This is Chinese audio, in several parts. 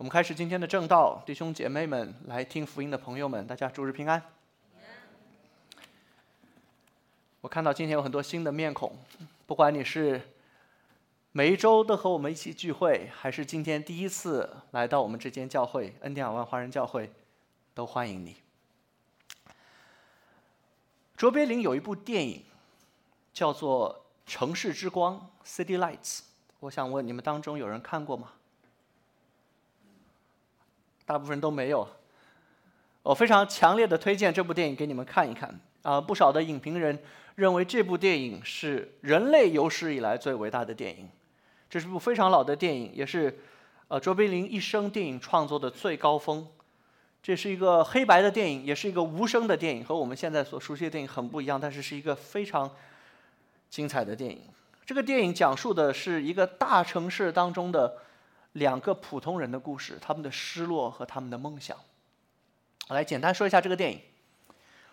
我们开始今天的正道，弟兄姐妹们，来听福音的朋友们，大家主日平安。我看到今天有很多新的面孔，不管你是每一周都和我们一起聚会，还是今天第一次来到我们这间教会恩典万华人教会，都欢迎你。卓别林有一部电影，叫做《城市之光》（City Lights）。我想问你们当中有人看过吗？大部分人都没有。我非常强烈的推荐这部电影给你们看一看。啊，不少的影评人认为这部电影是人类有史以来最伟大的电影。这是部非常老的电影，也是呃卓别林一生电影创作的最高峰。这是一个黑白的电影，也是一个无声的电影，和我们现在所熟悉的电影很不一样，但是是一个非常精彩的电影。这个电影讲述的是一个大城市当中的。两个普通人的故事，他们的失落和他们的梦想。我来简单说一下这个电影。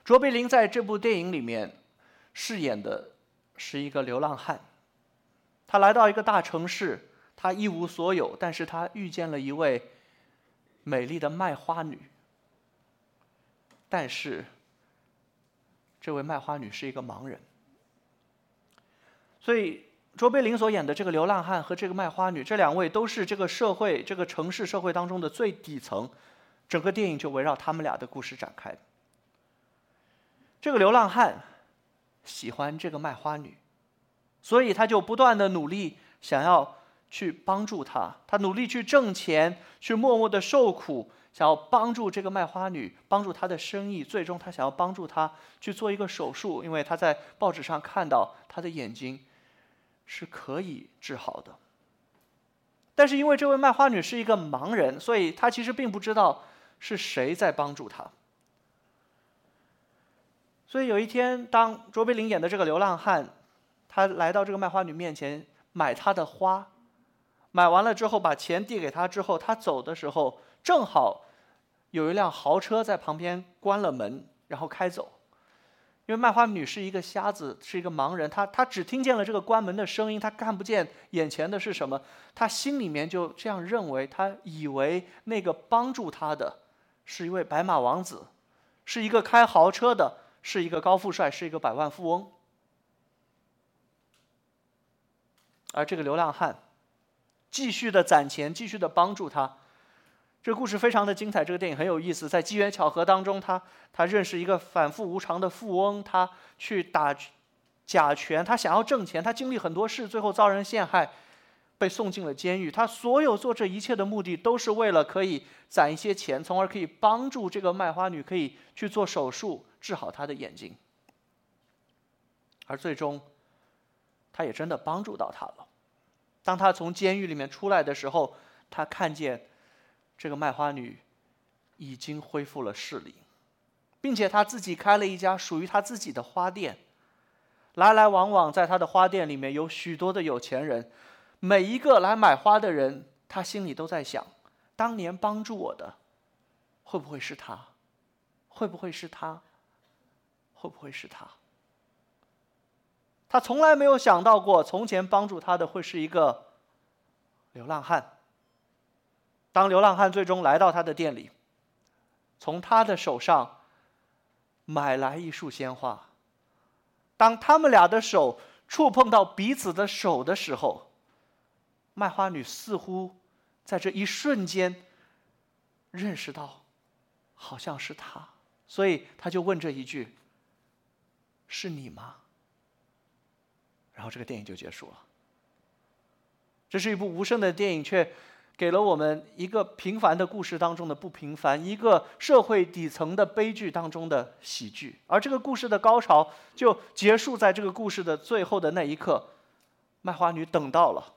卓别林在这部电影里面饰演的是一个流浪汉，他来到一个大城市，他一无所有，但是他遇见了一位美丽的卖花女。但是，这位卖花女是一个盲人，所以。卓别林所演的这个流浪汉和这个卖花女，这两位都是这个社会、这个城市社会当中的最底层，整个电影就围绕他们俩的故事展开。这个流浪汉喜欢这个卖花女，所以他就不断的努力想要去帮助她，他努力去挣钱，去默默的受苦，想要帮助这个卖花女，帮助她的生意。最终，他想要帮助她去做一个手术，因为他在报纸上看到她的眼睛。是可以治好的，但是因为这位卖花女是一个盲人，所以她其实并不知道是谁在帮助她。所以有一天，当卓别林演的这个流浪汉，他来到这个卖花女面前买她的花，买完了之后把钱递给她之后，他走的时候正好有一辆豪车在旁边关了门，然后开走。因为卖花女是一个瞎子，是一个盲人，她她只听见了这个关门的声音，她看不见眼前的是什么，她心里面就这样认为，她以为那个帮助她的是一位白马王子，是一个开豪车的，是一个高富帅，是一个百万富翁，而这个流浪汉继续的攒钱，继续的帮助他。这个故事非常的精彩，这个电影很有意思。在机缘巧合当中，他他认识一个反复无常的富翁，他去打假拳，他想要挣钱，他经历很多事，最后遭人陷害，被送进了监狱。他所有做这一切的目的，都是为了可以攒一些钱，从而可以帮助这个卖花女可以去做手术治好她的眼睛。而最终，他也真的帮助到她了。当他从监狱里面出来的时候，他看见。这个卖花女已经恢复了视力，并且她自己开了一家属于她自己的花店。来来往往在她的花店里面有许多的有钱人，每一个来买花的人，她心里都在想：当年帮助我的，会不会是他？会不会是他？会不会是他？他从来没有想到过，从前帮助他的会是一个流浪汉。当流浪汉最终来到他的店里，从他的手上买来一束鲜花。当他们俩的手触碰到彼此的手的时候，卖花女似乎在这一瞬间认识到，好像是他，所以他就问这一句：“是你吗？”然后这个电影就结束了。这是一部无声的电影，却。给了我们一个平凡的故事当中的不平凡，一个社会底层的悲剧当中的喜剧，而这个故事的高潮就结束在这个故事的最后的那一刻，卖花女等到了，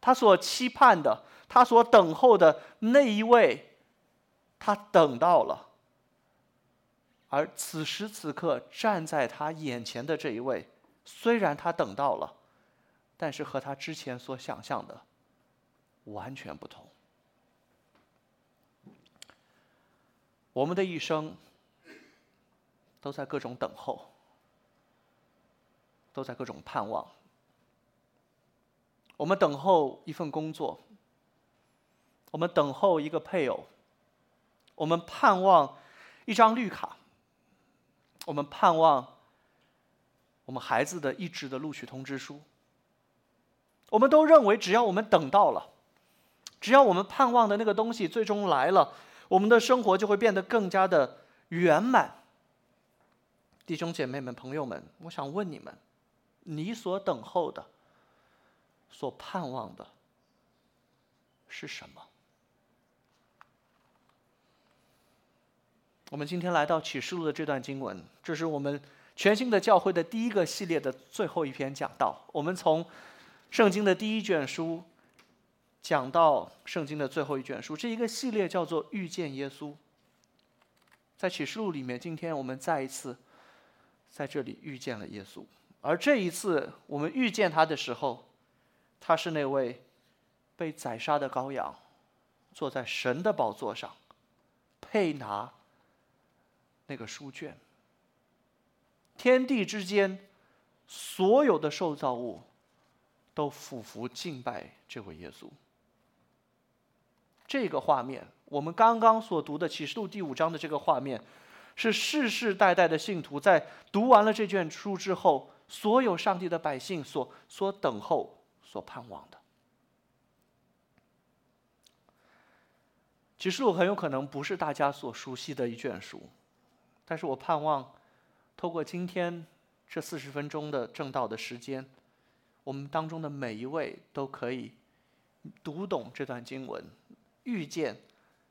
她所期盼的，她所等候的那一位，她等到了，而此时此刻站在她眼前的这一位，虽然她等到了，但是和她之前所想象的。完全不同。我们的一生都在各种等候，都在各种盼望。我们等候一份工作，我们等候一个配偶，我们盼望一张绿卡，我们盼望我们孩子的一纸的录取通知书。我们都认为，只要我们等到了，只要我们盼望的那个东西最终来了，我们的生活就会变得更加的圆满。弟兄姐妹们、朋友们，我想问你们：你所等候的、所盼望的是什么？我们今天来到启示录的这段经文，这是我们全新的教会的第一个系列的最后一篇讲道。我们从圣经的第一卷书讲到圣经的最后一卷书，这一个系列叫做“遇见耶稣”。在启示录里面，今天我们再一次在这里遇见了耶稣，而这一次我们遇见他的时候，他是那位被宰杀的羔羊，坐在神的宝座上，配拿那个书卷。天地之间所有的受造物。都俯伏敬拜这位耶稣。这个画面，我们刚刚所读的启示录第五章的这个画面，是世世代代的信徒在读完了这卷书之后，所有上帝的百姓所所等候、所盼望的。启示录很有可能不是大家所熟悉的一卷书，但是我盼望，透过今天这四十分钟的正道的时间。我们当中的每一位都可以读懂这段经文，遇见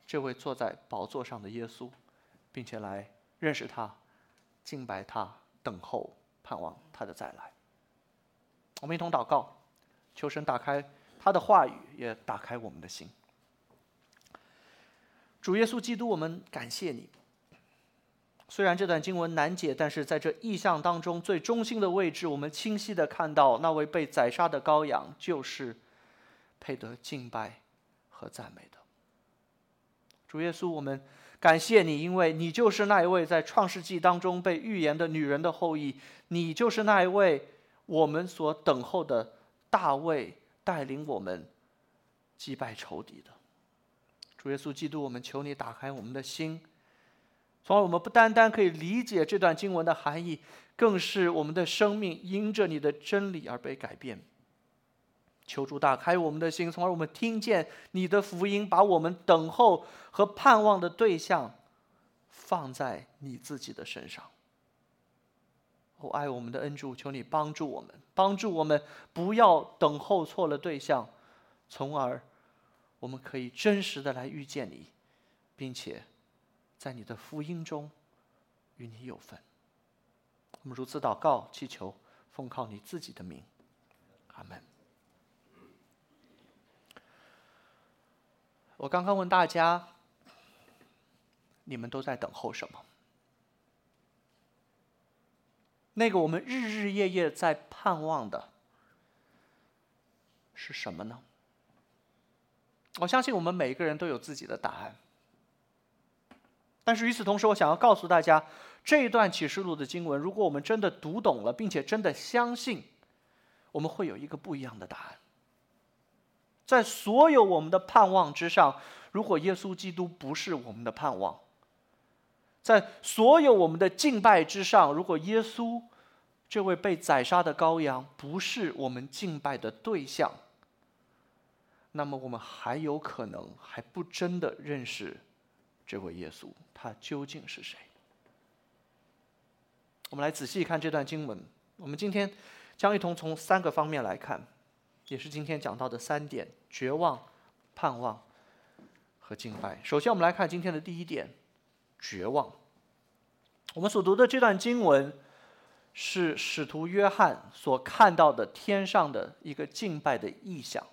这位坐在宝座上的耶稣，并且来认识他、敬拜他、等候、盼望他的再来。我们一同祷告，求神打开他的话语，也打开我们的心。主耶稣基督，我们感谢你。虽然这段经文难解，但是在这意象当中最中心的位置，我们清晰的看到那位被宰杀的羔羊就是配得敬拜和赞美的主耶稣。我们感谢你，因为你就是那一位在创世纪当中被预言的女人的后裔，你就是那一位我们所等候的大卫，带领我们击败仇敌的主耶稣基督。我们求你打开我们的心。从而，我们不单单可以理解这段经文的含义，更是我们的生命因着你的真理而被改变。求主打开我们的心，从而我们听见你的福音，把我们等候和盼望的对象放在你自己的身上。哦，爱我们的恩主，求你帮助我们，帮助我们不要等候错了对象，从而我们可以真实的来遇见你，并且。在你的福音中，与你有份。我们如此祷告，祈求，奉靠你自己的名，阿门。我刚刚问大家，你们都在等候什么？那个我们日日夜夜在盼望的是什么呢？我相信我们每一个人都有自己的答案。但是与此同时，我想要告诉大家，这一段启示录的经文，如果我们真的读懂了，并且真的相信，我们会有一个不一样的答案。在所有我们的盼望之上，如果耶稣基督不是我们的盼望；在所有我们的敬拜之上，如果耶稣这位被宰杀的羔羊不是我们敬拜的对象，那么我们还有可能还不真的认识。这位耶稣，他究竟是谁？我们来仔细看这段经文。我们今天将一同从三个方面来看，也是今天讲到的三点：绝望、盼望和敬拜。首先，我们来看今天的第一点：绝望。我们所读的这段经文是使徒约翰所看到的天上的一个敬拜的意象。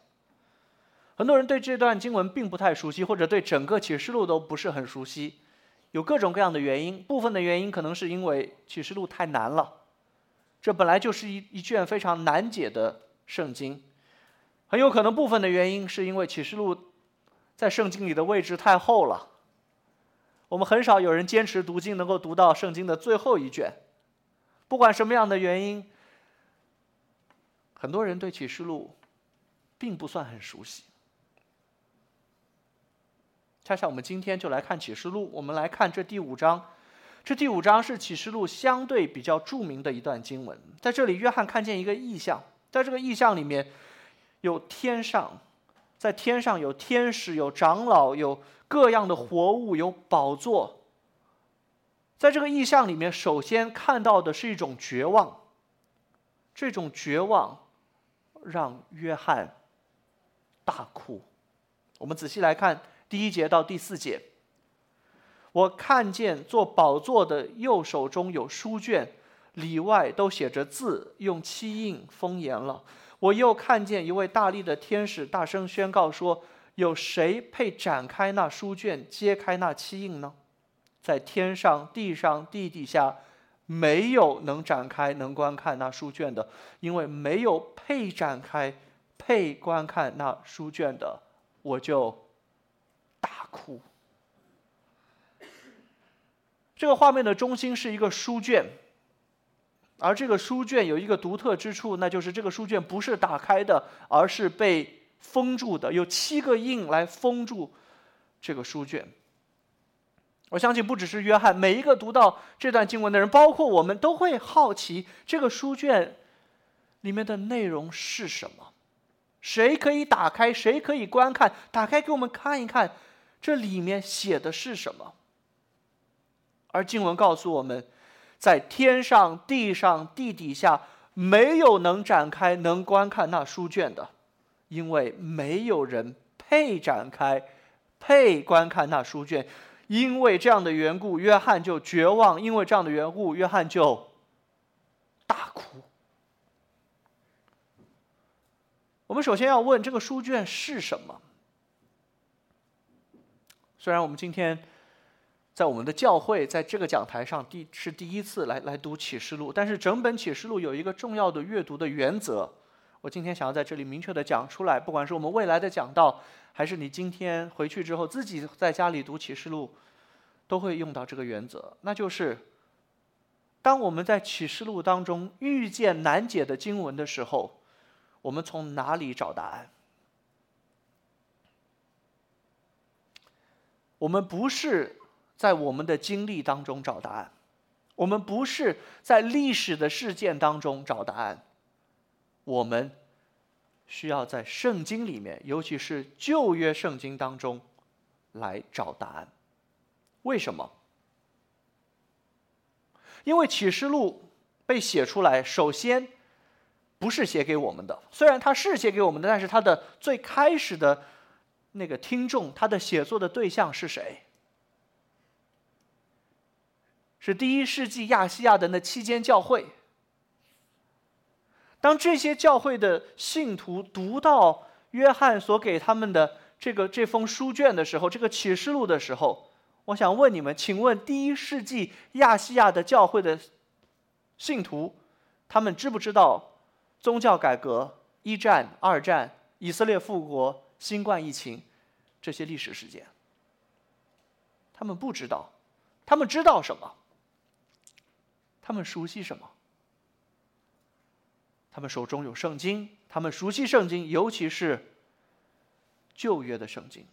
很多人对这段经文并不太熟悉，或者对整个启示录都不是很熟悉，有各种各样的原因。部分的原因可能是因为启示录太难了，这本来就是一一卷非常难解的圣经。很有可能部分的原因是因为启示录在圣经里的位置太后了，我们很少有人坚持读经能够读到圣经的最后一卷。不管什么样的原因，很多人对启示录并不算很熟悉。恰恰我们今天就来看启示录，我们来看这第五章。这第五章是启示录相对比较著名的一段经文。在这里，约翰看见一个异象，在这个异象里面，有天上，在天上有天使，有长老，有各样的活物，有宝座。在这个意象里面，首先看到的是一种绝望。这种绝望让约翰大哭。我们仔细来看第一节到第四节。我看见做宝座的右手中有书卷，里外都写着字，用漆印封严了。我又看见一位大力的天使大声宣告说：“有谁配展开那书卷，揭开那漆印呢？”在天上、地上、地底下。没有能展开、能观看那书卷的，因为没有配展开、配观看那书卷的，我就大哭。这个画面的中心是一个书卷，而这个书卷有一个独特之处，那就是这个书卷不是打开的，而是被封住的，有七个印来封住这个书卷。我相信不只是约翰，每一个读到这段经文的人，包括我们，都会好奇这个书卷里面的内容是什么。谁可以打开？谁可以观看？打开给我们看一看，这里面写的是什么？而经文告诉我们，在天上、地上、地底下，没有能展开、能观看那书卷的，因为没有人配展开、配观看那书卷。因为这样的缘故，约翰就绝望；因为这样的缘故，约翰就大哭。我们首先要问：这个书卷是什么？虽然我们今天在我们的教会，在这个讲台上第是第一次来来读启示录，但是整本启示录有一个重要的阅读的原则，我今天想要在这里明确的讲出来。不管是我们未来的讲道。还是你今天回去之后自己在家里读启示录，都会用到这个原则，那就是：当我们在启示录当中遇见难解的经文的时候，我们从哪里找答案？我们不是在我们的经历当中找答案，我们不是在历史的事件当中找答案，我们。需要在圣经里面，尤其是旧约圣经当中，来找答案。为什么？因为启示录被写出来，首先不是写给我们的，虽然它是写给我们的，但是它的最开始的那个听众，他的写作的对象是谁？是第一世纪亚细亚的那七间教会。当这些教会的信徒读到约翰所给他们的这个这封书卷的时候，这个启示录的时候，我想问你们，请问第一世纪亚细亚的教会的信徒，他们知不知道宗教改革、一战、二战、以色列复国、新冠疫情这些历史事件？他们不知道，他们知道什么？他们熟悉什么？他们手中有圣经，他们熟悉圣经，尤其是旧约的圣经。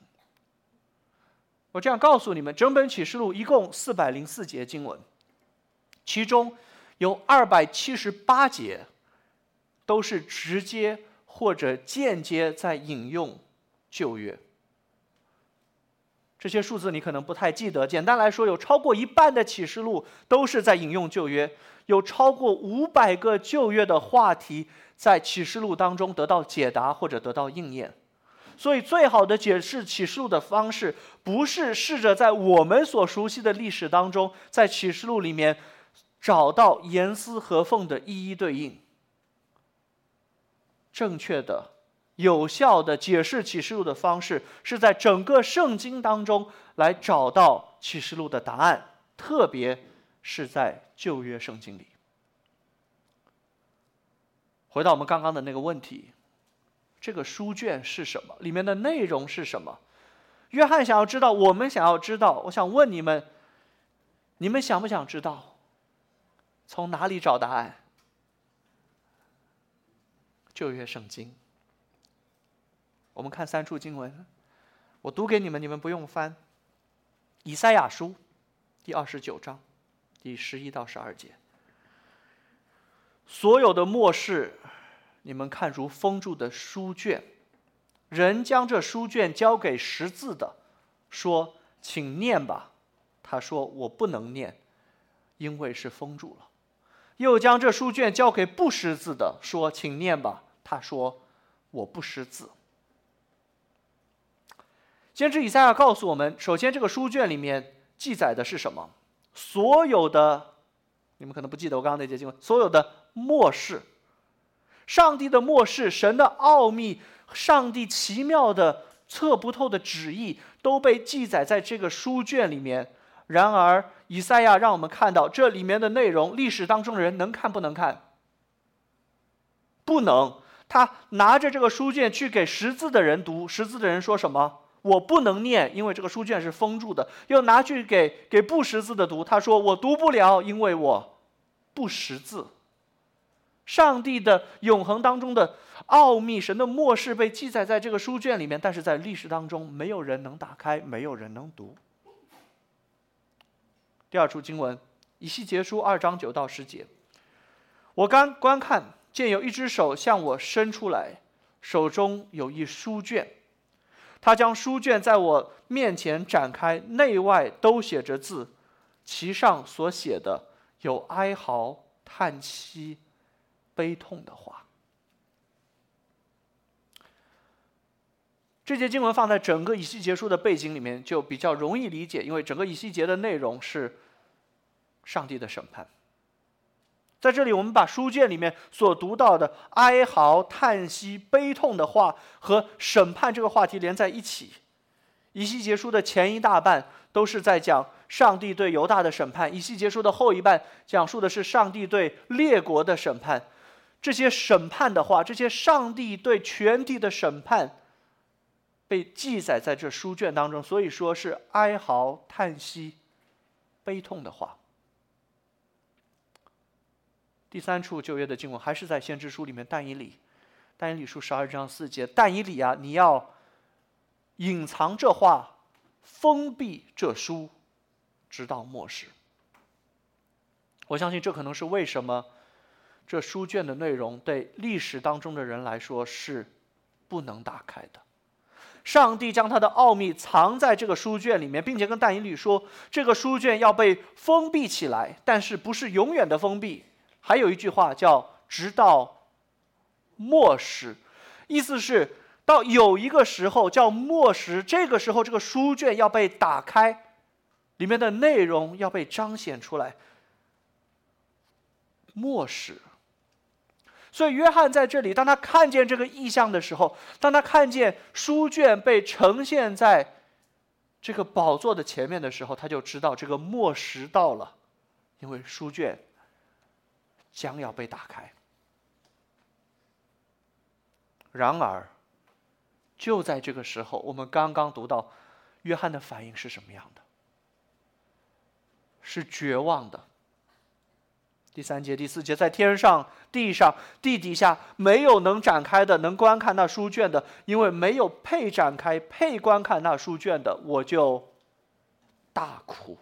我这样告诉你们：整本启示录一共四百零四节经文，其中有二百七十八节都是直接或者间接在引用旧约。这些数字你可能不太记得。简单来说，有超过一半的启示录都是在引用旧约。有超过五百个旧约的话题在启示录当中得到解答或者得到应验，所以最好的解释启示录的方式，不是试着在我们所熟悉的历史当中，在启示录里面找到严丝合缝的一一对应。正确的、有效的解释启示录的方式，是在整个圣经当中来找到启示录的答案，特别。是在旧约圣经里。回到我们刚刚的那个问题，这个书卷是什么？里面的内容是什么？约翰想要知道，我们想要知道。我想问你们：你们想不想知道？从哪里找答案？旧约圣经。我们看三处经文。我读给你们，你们不用翻。以赛亚书第二十九章第十一到十二节，所有的末世，你们看如封住的书卷，人将这书卷交给识字的，说：“请念吧。”他说：“我不能念，因为是封住了。”又将这书卷交给不识字的，说：“请念吧。”他说：“我不识字。”先知以赛亚告诉我们：首先，这个书卷里面记载的是什么？所有的，你们可能不记得我刚刚那节经文，所有的末世，上帝的末世，神的奥秘，上帝奇妙的测不透的旨意，都被记载在这个书卷里面。然而，以赛亚让我们看到这里面的内容，历史当中的人能看不能看？不能。他拿着这个书卷去给识字的人读，识字的人说什么？我不能念，因为这个书卷是封住的。又拿去给给不识字的读，他说我读不了，因为我不识字。上帝的永恒当中的奥秘，神的末世被记载在这个书卷里面，但是在历史当中，没有人能打开，没有人能读。第二处经文，以西结书二章九到十节。我刚观看，见有一只手向我伸出来，手中有一书卷。他将书卷在我面前展开，内外都写着字，其上所写的有哀嚎、叹息、悲痛的话。这节经文放在整个以西结书的背景里面，就比较容易理解，因为整个以西结的内容是上帝的审判。在这里，我们把书卷里面所读到的哀嚎、叹息、悲痛的话和审判这个话题连在一起。以西结书的前一大半都是在讲上帝对犹大的审判，以西结书的后一半讲述的是上帝对列国的审判。这些审判的话，这些上帝对全体的审判。被记载在这书卷当中，所以说是哀嚎、叹息、悲痛的话。第三处旧约的经文还是在先知书里面，但以理，但以理书十二章四节，但以理啊，你要隐藏这话，封闭这书，直到末世。我相信这可能是为什么这书卷的内容对历史当中的人来说是不能打开的。上帝将他的奥秘藏在这个书卷里面，并且跟但以理说，这个书卷要被封闭起来，但是不是永远的封闭。还有一句话叫“直到末时”，意思是到有一个时候叫末时，这个时候这个书卷要被打开，里面的内容要被彰显出来。末时。所以，约翰在这里，当他看见这个意象的时候，当他看见书卷被呈现在这个宝座的前面的时候，他就知道这个末时到了，因为书卷将要被打开。然而，就在这个时候，我们刚刚读到约翰的反应是什么样的？是绝望的。第三节、第四节，在天上、地上、地底下，没有能展开的、能观看那书卷的，因为没有配展开、配观看那书卷的，我就大哭。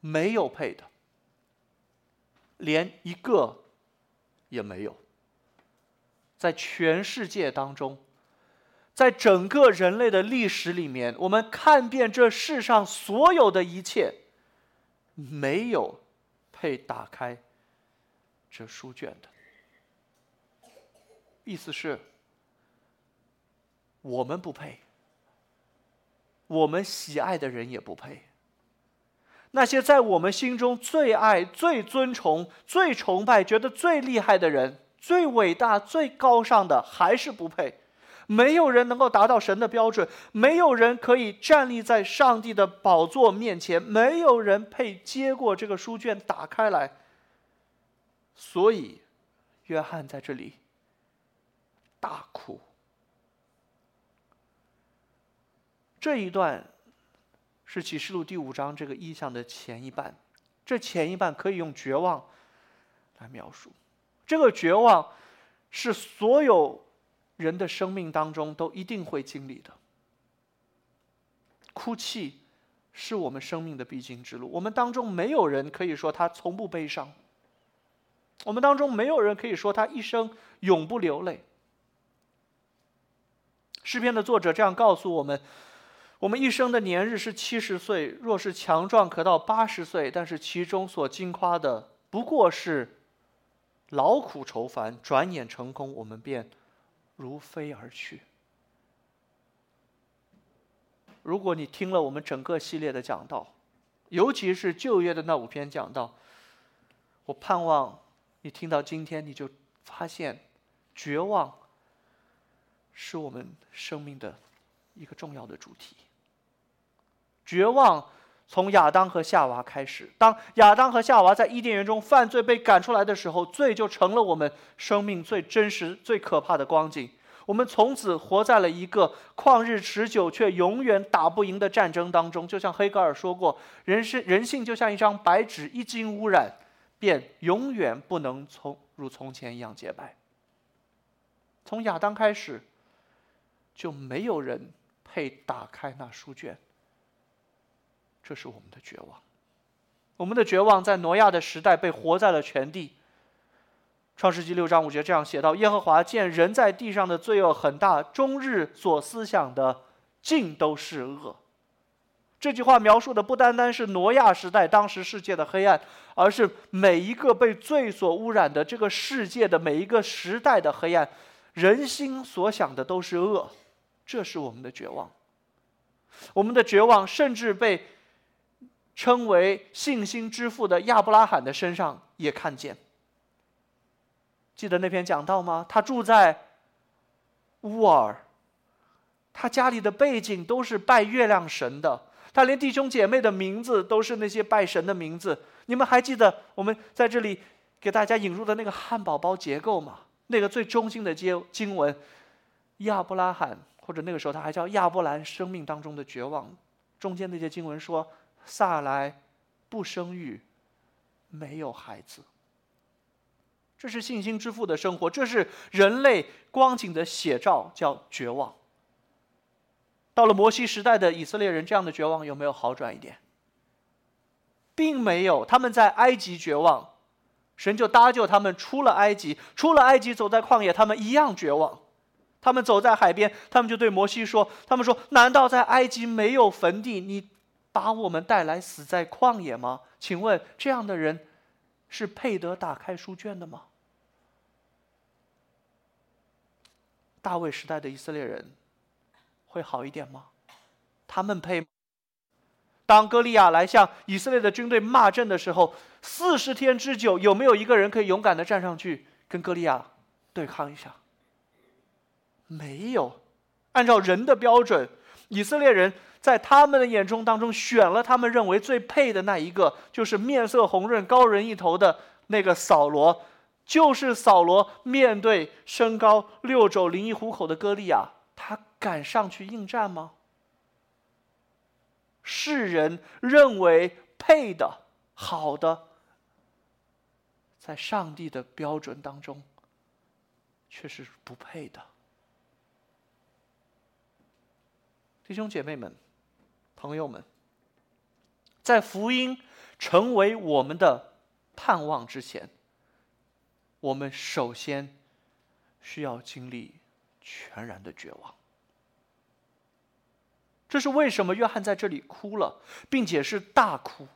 没有配的，连一个也没有。在全世界当中，在整个人类的历史里面，我们看遍这世上所有的一切，没有。配打开这书卷的意思是，我们不配，我们喜爱的人也不配。那些在我们心中最爱、最尊崇、最崇拜、觉得最厉害的人、最伟大、最高尚的，还是不配。没有人能够达到神的标准，没有人可以站立在上帝的宝座面前，没有人配接过这个书卷打开来。所以，约翰在这里大哭。这一段是启示录第五章这个意象的前一半，这前一半可以用绝望来描述。这个绝望是所有。人的生命当中都一定会经历的，哭泣是我们生命的必经之路。我们当中没有人可以说他从不悲伤，我们当中没有人可以说他一生永不流泪。诗篇的作者这样告诉我们：我们一生的年日是七十岁，若是强壮，可到八十岁。但是其中所惊夸的，不过是劳苦愁烦，转眼成空，我们便如飞而去。如果你听了我们整个系列的讲道，尤其是旧约的那五篇讲道，我盼望你听到今天，你就发现，绝望是我们生命的一个重要的主题。绝望从亚当和夏娃开始，当亚当和夏娃在伊甸园中犯罪被赶出来的时候，罪就成了我们生命最真实、最可怕的光景。我们从此活在了一个旷日持久却永远打不赢的战争当中。就像黑格尔说过：“人生人性就像一张白纸，一经污染，便永远不能从如从前一样洁白。”从亚当开始，就没有人配打开那书卷。这是我们的绝望。我们的绝望在挪亚的时代被活在了全地。创世纪六章五节这样写道：“耶和华见人在地上的罪恶很大，终日所思想的尽都是恶。”这句话描述的不单单是挪亚时代当时世界的黑暗，而是每一个被罪所污染的这个世界的每一个时代的黑暗。人心所想的都是恶，这是我们的绝望。我们的绝望甚至被称为信心之父的亚伯拉罕的身上也看见。记得那篇讲道吗？他住在乌尔，他家里的背景都是拜月亮神的，他连弟兄姐妹的名字都是那些拜神的名字。你们还记得我们在这里给大家引入的那个汉堡包结构吗？那个最中心的经经文，亚伯拉罕或者那个时候他还叫亚伯兰，生命当中的绝望，中间那些经文说，萨来不生育，没有孩子。这是信心之父的生活，这是人类光景的写照，叫绝望。到了摩西时代的以色列人，这样的绝望有没有好转一点？并没有，他们在埃及绝望，神就搭救他们出了埃及，出了埃及走在旷野，他们一样绝望。他们走在海边，他们就对摩西说：“他们说，难道在埃及没有坟地？你把我们带来死在旷野吗？请问这样的人？”是配得打开书卷的吗？大卫时代的以色列人会好一点吗？他们配？当歌利亚来向以色列的军队骂阵的时候，四十天之久，有没有一个人可以勇敢的站上去跟歌利亚对抗一下？没有。按照人的标准，以色列人。在他们的眼中当中，选了他们认为最配的那一个，就是面色红润、高人一头的那个扫罗。就是扫罗面对身高六肘、零一虎口的歌利亚，他敢上去应战吗？世人认为配的、好的，在上帝的标准当中，却是不配的。弟兄姐妹们。朋友们，在福音成为我们的盼望之前，我们首先需要经历全然的绝望。这是为什么约翰在这里哭了，并且是大哭。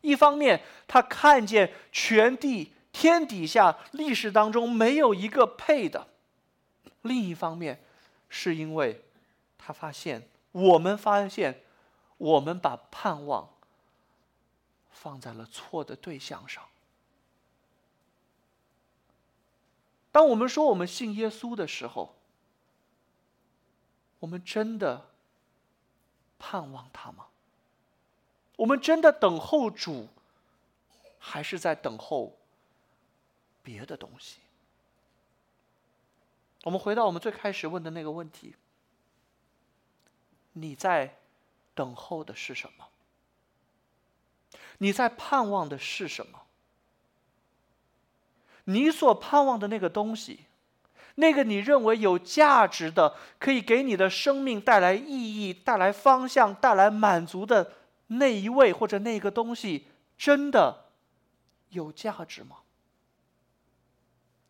一方面，他看见全地天底下历史当中没有一个配的；另一方面，是因为他发现，我们发现。我们把盼望放在了错的对象上。当我们说我们信耶稣的时候，我们真的盼望他吗？我们真的等候主，还是在等候别的东西？我们回到我们最开始问的那个问题：你在？等候的是什么？你在盼望的是什么？你所盼望的那个东西，那个你认为有价值的，可以给你的生命带来意义、带来方向、带来满足的那一位或者那个东西，真的有价值吗？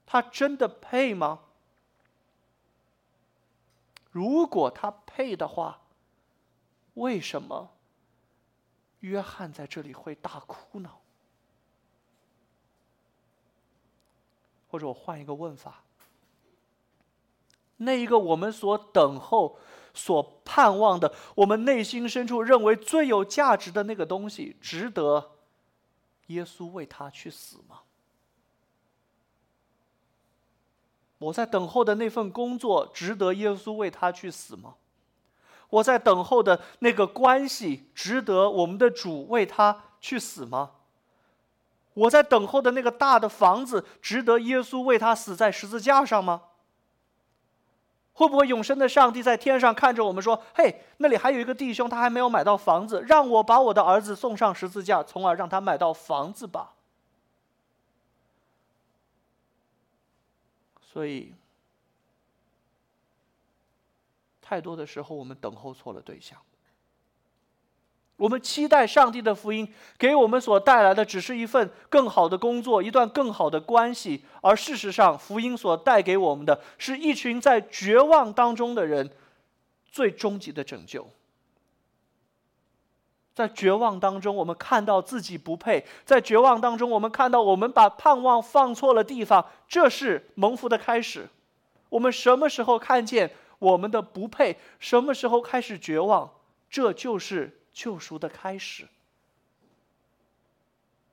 他真的配吗？如果他配的话，为什么约翰在这里会大哭呢？或者我换一个问法：那一个我们所等候、所盼望的，我们内心深处认为最有价值的那个东西，值得耶稣为他去死吗？我在等候的那份工作，值得耶稣为他去死吗？我在等候的那个关系，值得我们的主为他去死吗？我在等候的那个大的房子，值得耶稣为他死在十字架上吗？会不会永生的上帝在天上看着我们说：“嘿，那里还有一个弟兄，他还没有买到房子，让我把我的儿子送上十字架，从而让他买到房子吧？”所以，太多的时候，我们等候错了对象。我们期待上帝的福音给我们所带来的，只是一份更好的工作，一段更好的关系。而事实上，福音所带给我们的是一群在绝望当中的人最终极的拯救。在绝望当中，我们看到自己不配；在绝望当中，我们看到我们把盼望放错了地方。这是蒙福的开始。我们什么时候看见我们的不配？什么时候开始绝望？这就是救赎的开始。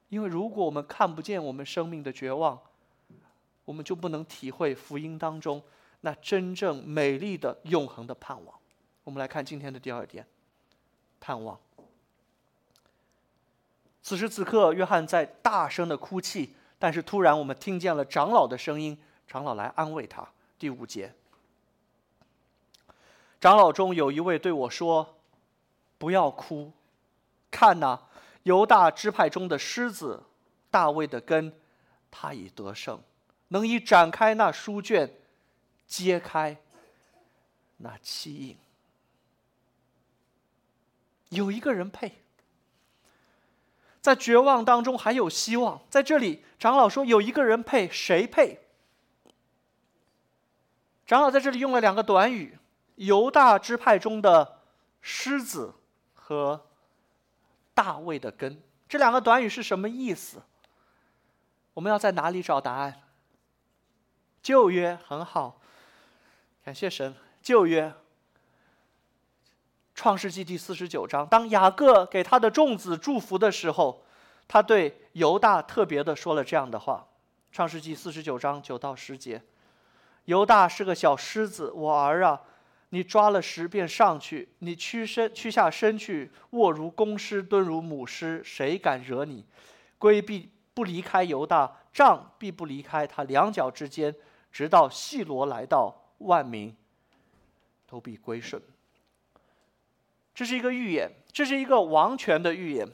因为如果我们看不见我们生命的绝望，我们就不能体会福音当中那真正美丽的永恒的盼望。我们来看今天的第二点：盼望。此时此刻，约翰在大声的哭泣，但是突然我们听见了长老的声音，长老来安慰他。第五节，长老中有一位对我说：“不要哭，看呐，犹大支派中的狮子大卫的根，他已得胜，能以展开那书卷，揭开那七印。有一个人配。”在绝望当中还有希望。在这里，长老说有一个人配，谁配？长老在这里用了两个短语：犹大支派中的狮子和大卫的根。这两个短语是什么意思？我们要在哪里找答案？旧约很好，感谢神。旧约。创世纪第四十九章，当雅各给他的众子祝福的时候，他对犹大特别的说了这样的话：创世纪四十九章九到十节，犹大是个小狮子，我儿啊，你抓了食便上去，你屈身屈下身去，卧如公狮，蹲如母狮，谁敢惹你？规避不离开犹大，杖必不离开他两脚之间，直到细罗来到，万民都必归顺。这是一个预言，这是一个王权的预言。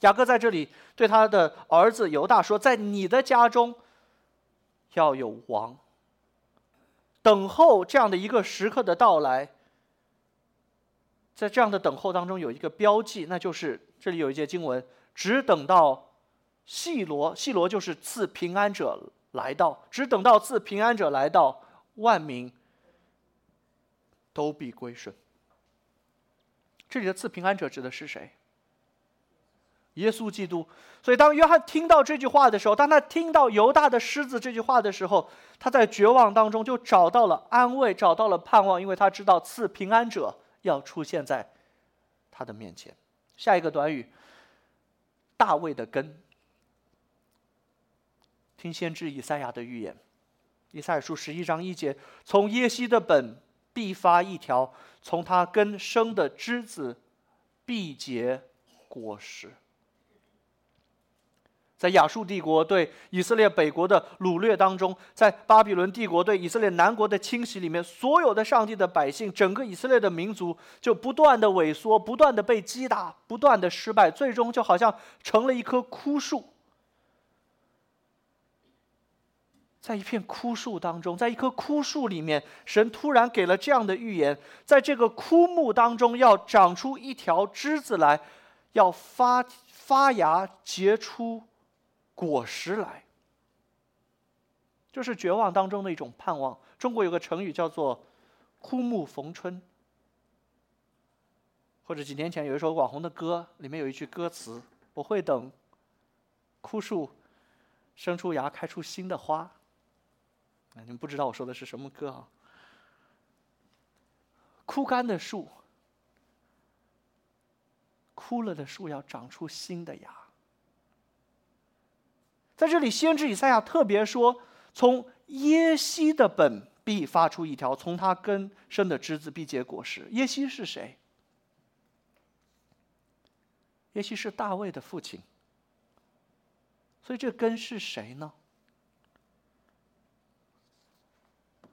雅各在这里对他的儿子犹大说：“在你的家中要有王。”等候这样的一个时刻的到来，在这样的等候当中有一个标记，那就是这里有一节经文：“只等到细罗，细罗就是赐平安者来到，只等到赐平安者来到，万民都必归顺。”这里的赐平安者指的是谁？耶稣基督。所以，当约翰听到这句话的时候，当他听到犹大的狮子这句话的时候，他在绝望当中就找到了安慰，找到了盼望，因为他知道赐平安者要出现在他的面前。下一个短语：大卫的根。听先知以赛亚的预言，以赛亚书十一章一节：从耶西的本。必发一条，从他根生的枝子必结果实。在亚述帝国对以色列北国的掳掠当中，在巴比伦帝国对以色列南国的侵袭里面，所有的上帝的百姓，整个以色列的民族就不断的萎缩，不断的被击打，不断的失败，最终就好像成了一棵枯树。在一片枯树当中，在一棵枯树里面，神突然给了这样的预言：在这个枯木当中，要长出一条枝子来，要发发芽，结出果实来。就是绝望当中的一种盼望。中国有个成语叫做“枯木逢春”，或者几年前有一首网红的歌，里面有一句歌词：“我会等枯树生出芽，开出新的花。”你们不知道我说的是什么歌啊？枯干的树，枯了的树要长出新的芽。在这里，先知以赛亚特别说：“从耶西的本必发出一条，从他根生的枝子必结果实。”耶西是谁？耶西是大卫的父亲。所以这根是谁呢？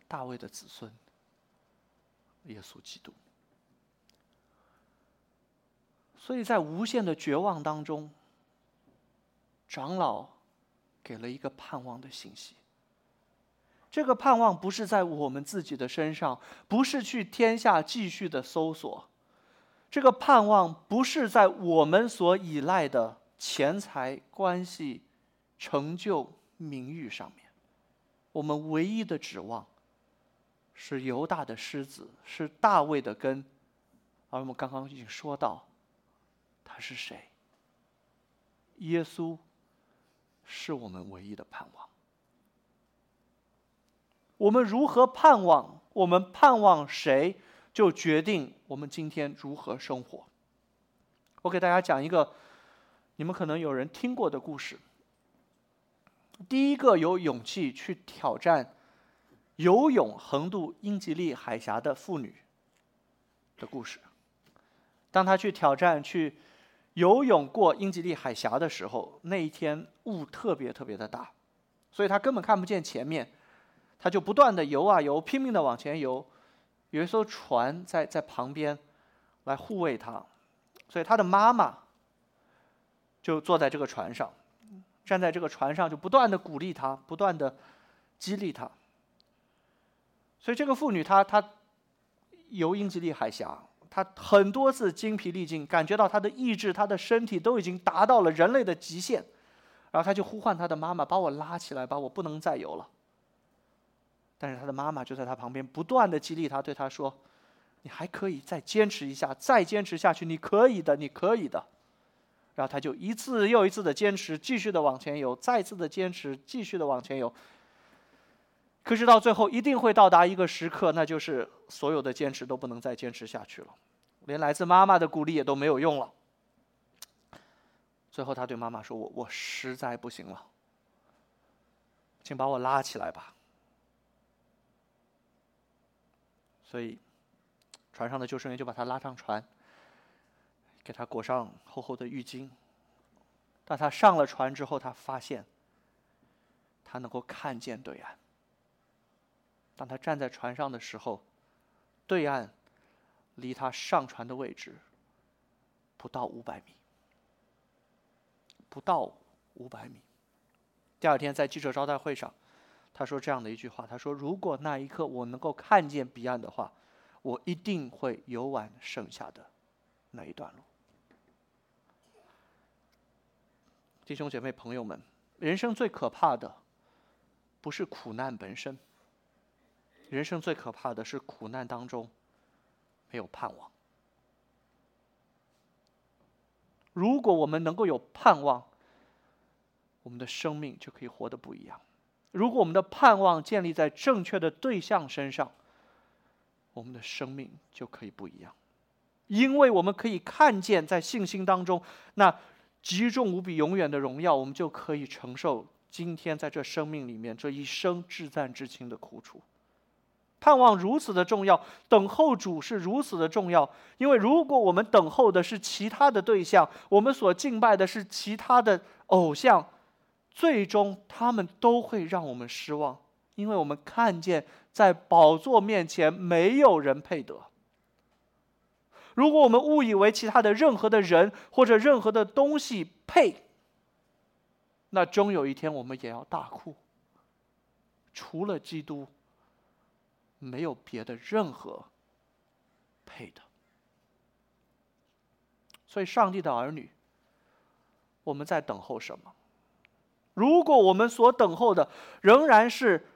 大卫的子孙，耶稣基督。所以在无限的绝望当中，长老给了一个盼望的信息。这个盼望不是在我们自己的身上，不是去天下继续的搜索。这个盼望不是在我们所依赖的钱财、关系、成就、名誉上面。我们唯一的指望。是犹大的狮子，是大卫的根，而我们刚刚已经说到，他是谁？耶稣是我们唯一的盼望。我们如何盼望？我们盼望谁，就决定我们今天如何生活。我给大家讲一个，你们可能有人听过的故事。第一个有勇气去挑战。游泳横渡英吉利海峡的妇女的故事。当她去挑战去游泳过英吉利海峡的时候，那一天雾特别特别的大，所以他根本看不见前面，他就不断的游啊游，拼命的往前游。有一艘船在在旁边来护卫他，所以他的妈妈就坐在这个船上，站在这个船上就不断的鼓励他，不断的激励他。所以这个妇女，她她游英吉利海峡，他很多次精疲力尽，感觉到他的意志、他的身体都已经达到了人类的极限，然后他就呼唤他的妈妈，把我拉起来吧，我不能再游了。但是他的妈妈就在他旁边，不断的激励他，对他说：“你还可以再坚持一下，再坚持下去，你可以的，你可以的。”然后他就一次又一次的坚持，继续的往前游，再次的坚持，继续的往前游。可是到最后一定会到达一个时刻，那就是所有的坚持都不能再坚持下去了，连来自妈妈的鼓励也都没有用了。最后，他对妈妈说：“我我实在不行了，请把我拉起来吧。”所以，船上的救生员就把他拉上船，给他裹上厚厚的浴巾。当他上了船之后，他发现他能够看见对岸。当他站在船上的时候，对岸离他上船的位置不到五百米，不到五百米。第二天在记者招待会上，他说这样的一句话：“他说，如果那一刻我能够看见彼岸的话，我一定会游完剩下的那一段路。”弟兄姐妹朋友们，人生最可怕的不是苦难本身。人生最可怕的是苦难当中没有盼望。如果我们能够有盼望，我们的生命就可以活得不一样。如果我们的盼望建立在正确的对象身上，我们的生命就可以不一样。因为我们可以看见在信心当中那极重无比、永远的荣耀，我们就可以承受今天在这生命里面这一生至赞至亲的苦楚。盼望如此的重要，等候主是如此的重要。因为如果我们等候的是其他的对象，我们所敬拜的是其他的偶像，最终他们都会让我们失望。因为我们看见在宝座面前没有人配得。如果我们误以为其他的任何的人或者任何的东西配，那终有一天我们也要大哭。除了基督，没有别的任何配的。所以，上帝的儿女，我们在等候什么？如果我们所等候的仍然是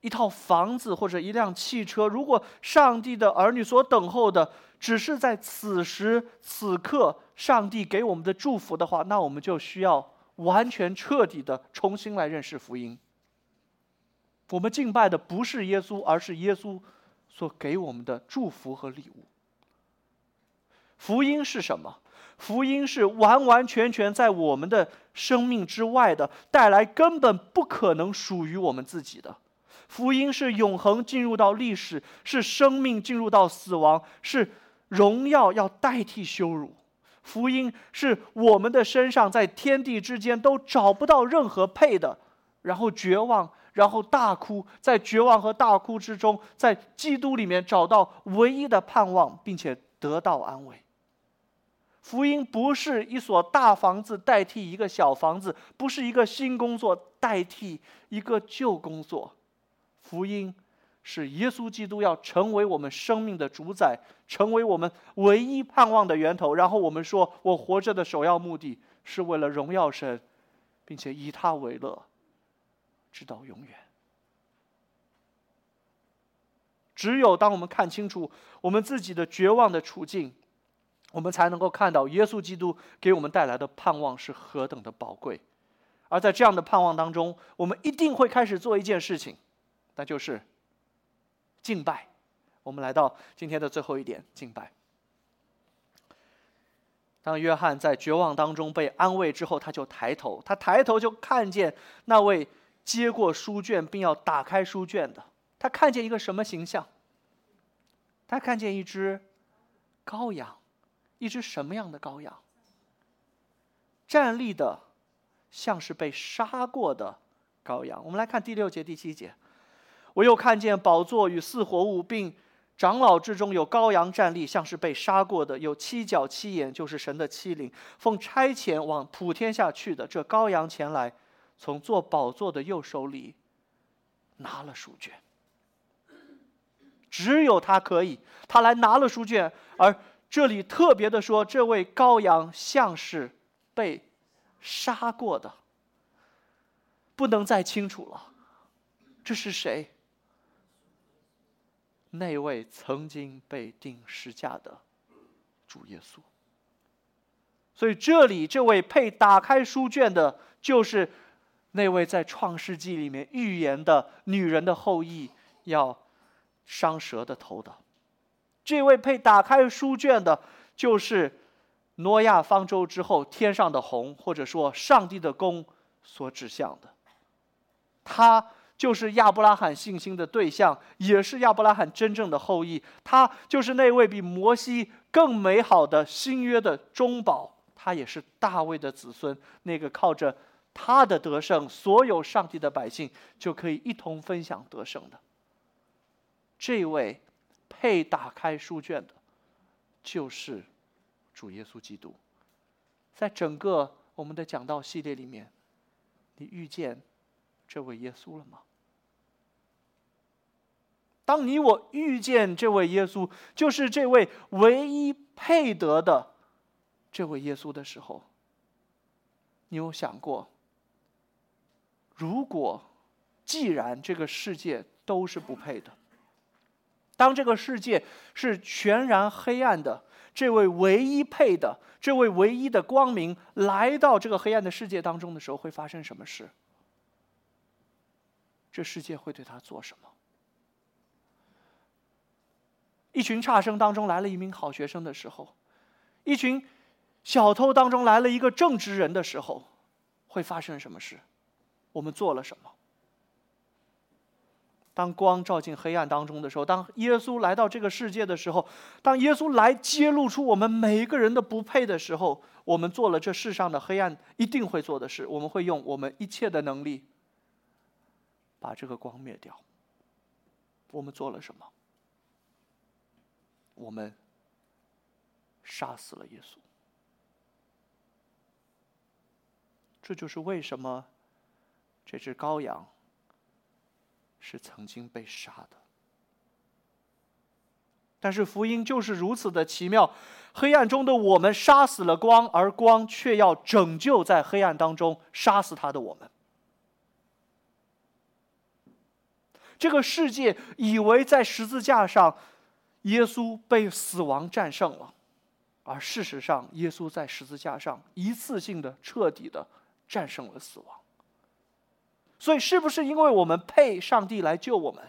一套房子或者一辆汽车，如果上帝的儿女所等候的只是在此时此刻上帝给我们的祝福的话，那我们就需要完全彻底的重新来认识福音。我们敬拜的不是耶稣，而是耶稣所给我们的祝福和礼物。福音是什么？福音是完完全全在我们的生命之外的，带来根本不可能属于我们自己的。福音是永恒进入到历史，是生命进入到死亡，是荣耀要代替羞辱。福音是我们的身上在天地之间都找不到任何配的，然后绝望，然后大哭，在绝望和大哭之中，在基督里面找到唯一的盼望，并且得到安慰。福音不是一所大房子代替一个小房子，不是一个新工作代替一个旧工作。福音是耶稣基督要成为我们生命的主宰，成为我们唯一盼望的源头。然后我们说，我活着的首要目的是为了荣耀神，并且以他为乐，直到永远。只有当我们看清楚我们自己的绝望的处境。我们才能够看到耶稣基督给我们带来的盼望是何等的宝贵，而在这样的盼望当中，我们一定会开始做一件事情，那就是敬拜。我们来到今天的最后一点，敬拜。当约翰在绝望当中被安慰之后，他就抬头，他抬头就看见那位接过书卷并要打开书卷的，他看见一个什么形象？他看见一只羔羊。一只什么样的羔羊？站立的，像是被杀过的羔羊。我们来看第六节、第七节。我又看见宝座与四活物，并长老之中有羔羊站立，像是被杀过的，有七角七眼，就是神的七灵，奉差遣往普天下去的。这羔羊前来，从坐宝座的右手里拿了书卷。只有他可以，他来拿了书卷，而。这里特别的说，这位羔羊像是被杀过的，不能再清楚了。这是谁？那位曾经被钉十架的主耶稣。所以这里这位配打开书卷的，就是那位在创世纪里面预言的女人的后裔要伤蛇的头的。这位配打开书卷的，就是诺亚方舟之后天上的虹，或者说上帝的弓所指向的。他就是亚伯拉罕信心的对象，也是亚伯拉罕真正的后裔。他就是那位比摩西更美好的新约的中保，他也是大卫的子孙，那个靠着他的得胜，所有上帝的百姓就可以一同分享得胜的。这位。配打开书卷的，就是主耶稣基督。在整个我们的讲道系列里面，你遇见这位耶稣了吗？当你我遇见这位耶稣，就是这位唯一配得的这位耶稣的时候，你有想过，如果既然这个世界都是不配的？当这个世界是全然黑暗的，这位唯一配的、这位唯一的光明来到这个黑暗的世界当中的时候，会发生什么事？这世界会对他做什么？一群差生当中来了一名好学生的时候，一群小偷当中来了一个正直人的时候，会发生什么事？我们做了什么？当光照进黑暗当中的时候，当耶稣来到这个世界的时候，当耶稣来揭露出我们每一个人的不配的时候，我们做了这世上的黑暗一定会做的事，我们会用我们一切的能力把这个光灭掉。我们做了什么？我们杀死了耶稣。这就是为什么这只羔羊。是曾经被杀的。但是福音就是如此的奇妙，黑暗中的我们杀死了光，而光却要拯救在黑暗当中杀死他的我们。这个世界以为在十字架上，耶稣被死亡战胜了，而事实上，耶稣在十字架上一次性的、彻底的战胜了死亡。所以，是不是因为我们配上帝来救我们？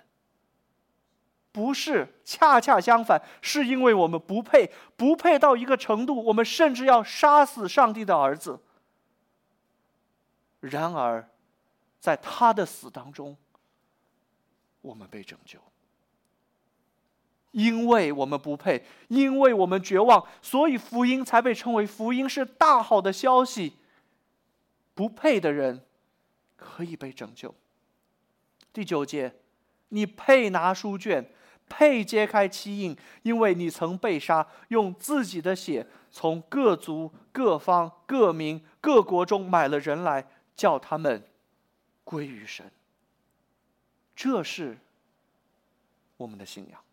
不是，恰恰相反，是因为我们不配，不配到一个程度，我们甚至要杀死上帝的儿子。然而，在他的死当中，我们被拯救。因为我们不配，因为我们绝望，所以福音才被称为福音，是大好的消息。不配的人。可以被拯救。第九节，你配拿书卷，配揭开七印，因为你曾被杀，用自己的血从各族、各方、各民、各国中买了人来，叫他们归于神。这是我们的信仰。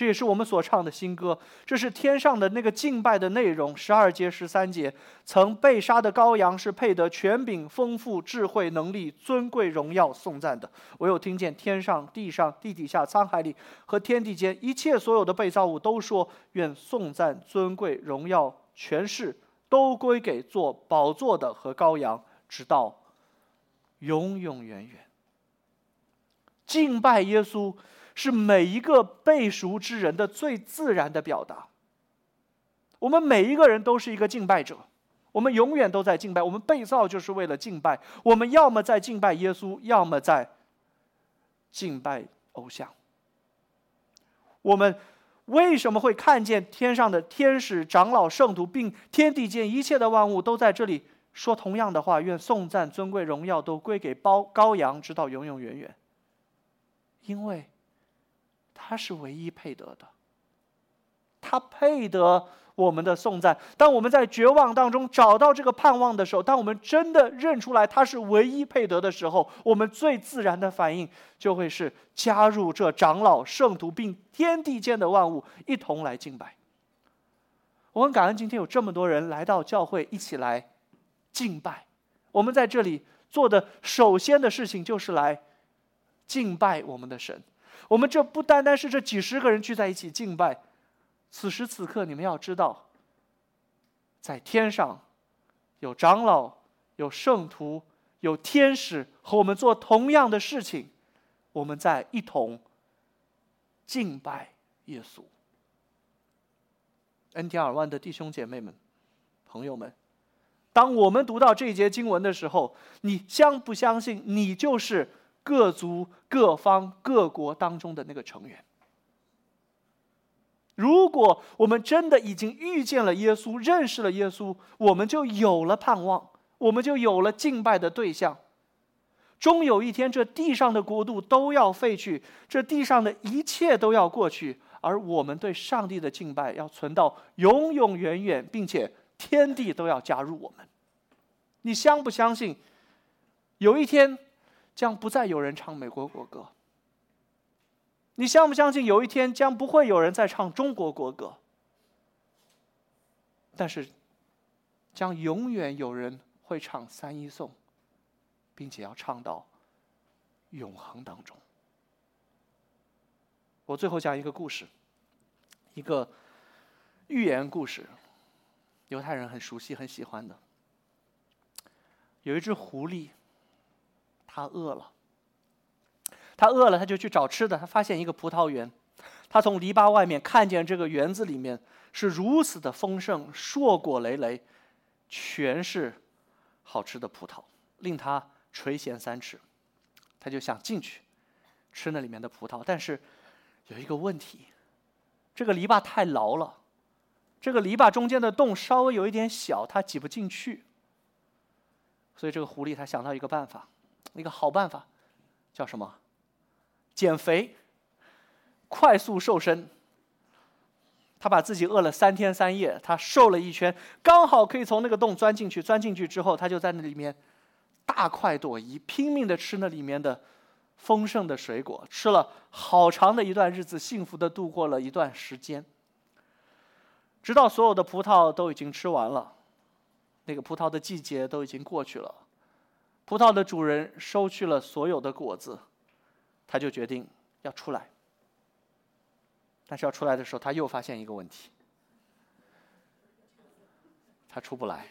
这也是我们所唱的新歌，这是天上的那个敬拜的内容。十二节、十三节，曾被杀的羔羊是配得权柄、丰富、智慧、能力、尊贵、荣耀、颂赞的。我有听见天上、地上、地底下、沧海里和天地间一切所有的被造物都说：愿颂赞、尊贵、荣耀、权势都归给做宝座的和羔羊，直到永永远远。敬拜耶稣。是每一个背熟之人的最自然的表达。我们每一个人都是一个敬拜者，我们永远都在敬拜。我们被造就是为了敬拜。我们要么在敬拜耶稣，要么在敬拜偶像。我们为什么会看见天上的天使、长老、圣徒，并天地间一切的万物都在这里说同样的话？愿颂赞、尊贵、荣耀都归给羔羔羊，直到永永远远。因为。他是唯一配得的，他配得我们的颂赞。当我们在绝望当中找到这个盼望的时候，当我们真的认出来他是唯一配得的时候，我们最自然的反应就会是加入这长老、圣徒，并天地间的万物一同来敬拜。我很感恩今天有这么多人来到教会一起来敬拜。我们在这里做的首先的事情就是来敬拜我们的神。我们这不单单是这几十个人聚在一起敬拜，此时此刻，你们要知道，在天上有长老、有圣徒、有天使和我们做同样的事情，我们在一同敬拜耶稣。恩典尔万的弟兄姐妹们、朋友们，当我们读到这一节经文的时候，你相不相信你就是？各族、各方、各国当中的那个成员。如果我们真的已经遇见了耶稣，认识了耶稣，我们就有了盼望，我们就有了敬拜的对象。终有一天，这地上的国度都要废去，这地上的一切都要过去，而我们对上帝的敬拜要存到永永远远，并且天地都要加入我们。你相不相信？有一天。将不再有人唱美国国歌。你相不相信有一天将不会有人再唱中国国歌？但是，将永远有人会唱三一颂，并且要唱到永恒当中。我最后讲一个故事，一个寓言故事，犹太人很熟悉、很喜欢的。有一只狐狸。他饿了，他饿了，他就去找吃的。他发现一个葡萄园，他从篱笆外面看见这个园子里面是如此的丰盛，硕果累累，全是好吃的葡萄，令他垂涎三尺。他就想进去吃那里面的葡萄，但是有一个问题，这个篱笆太牢了，这个篱笆中间的洞稍微有一点小，他挤不进去。所以这个狐狸他想到一个办法。一个好办法，叫什么？减肥，快速瘦身。他把自己饿了三天三夜，他瘦了一圈，刚好可以从那个洞钻进去。钻进去之后，他就在那里面大快朵颐，拼命的吃那里面的丰盛的水果，吃了好长的一段日子，幸福的度过了一段时间。直到所有的葡萄都已经吃完了，那个葡萄的季节都已经过去了，葡萄的主人收去了所有的果子，他就决定要出来。但是要出来的时候，他又发现一个问题，他出不来。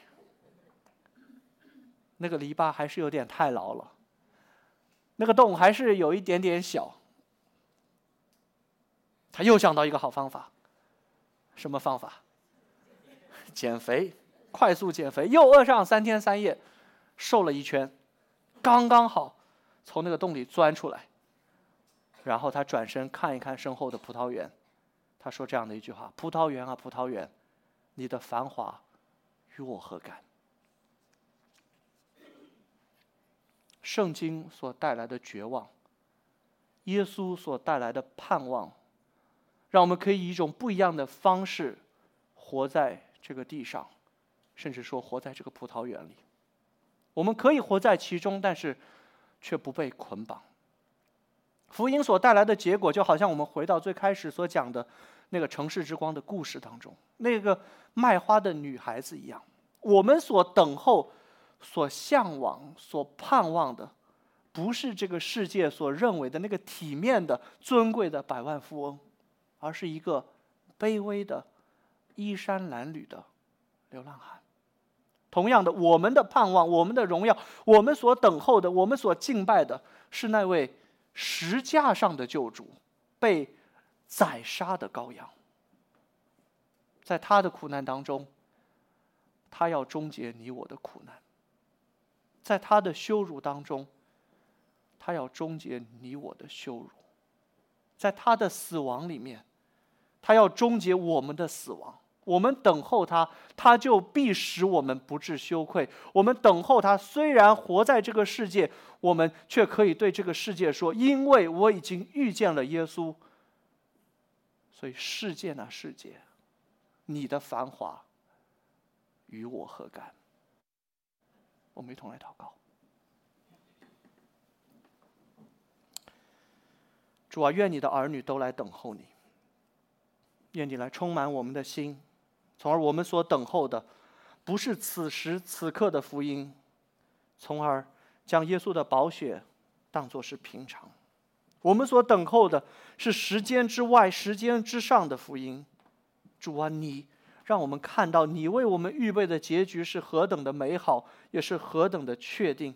那个篱笆还是有点太牢了，那个洞还是有一点点小。他又想到一个好方法，什么方法？减肥，快速减肥，又饿上三天三夜，瘦了一圈，刚刚好从那个洞里钻出来。然后他转身看一看身后的葡萄园，他说这样的一句话：“葡萄园啊，葡萄园，你的繁华与我何干？”圣经所带来的绝望，耶稣所带来的盼望，让我们可以以一种不一样的方式活在这个地上，甚至说活在这个葡萄园里。我们可以活在其中，但是却不被捆绑。福音所带来的结果，就好像我们回到最开始所讲的那个城市之光的故事当中，那个卖花的女孩子一样，我们所等候。所向往、所盼望的，不是这个世界所认为的那个体面的、尊贵的百万富翁，而是一个卑微的、衣衫褴褛的流浪汉。同样的，我们的盼望、我们的荣耀、我们所等候的、我们所敬拜的，是那位石架上的救主，被宰杀的羔羊。在他的苦难当中，他要终结你我的苦难。在他的羞辱当中，他要终结你我的羞辱；在他的死亡里面，他要终结我们的死亡。我们等候他，他就必使我们不致羞愧。我们等候他，虽然活在这个世界，我们却可以对这个世界说：“因为我已经遇见了耶稣，所以世界呢，世界，你的繁华与我何干？”我们一同来祷告。主啊，愿你的儿女都来等候你，愿你来充满我们的心，从而我们所等候的，不是此时此刻的福音，从而将耶稣的宝血当作是平常。我们所等候的是时间之外、时间之上的福音。主啊，你。让我们看到你为我们预备的结局是何等的美好，也是何等的确定。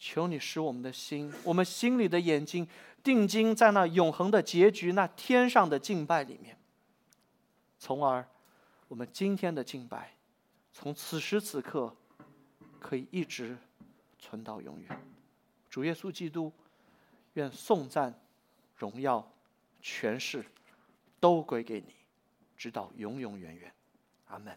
求你使我们的心，我们心里的眼睛定睛在那永恒的结局，那天上的敬拜里面，从而我们今天的敬拜，从此时此刻可以一直存到永远。主耶稣基督，愿颂赞、荣耀、权势都归给你。直到永永远远，阿门。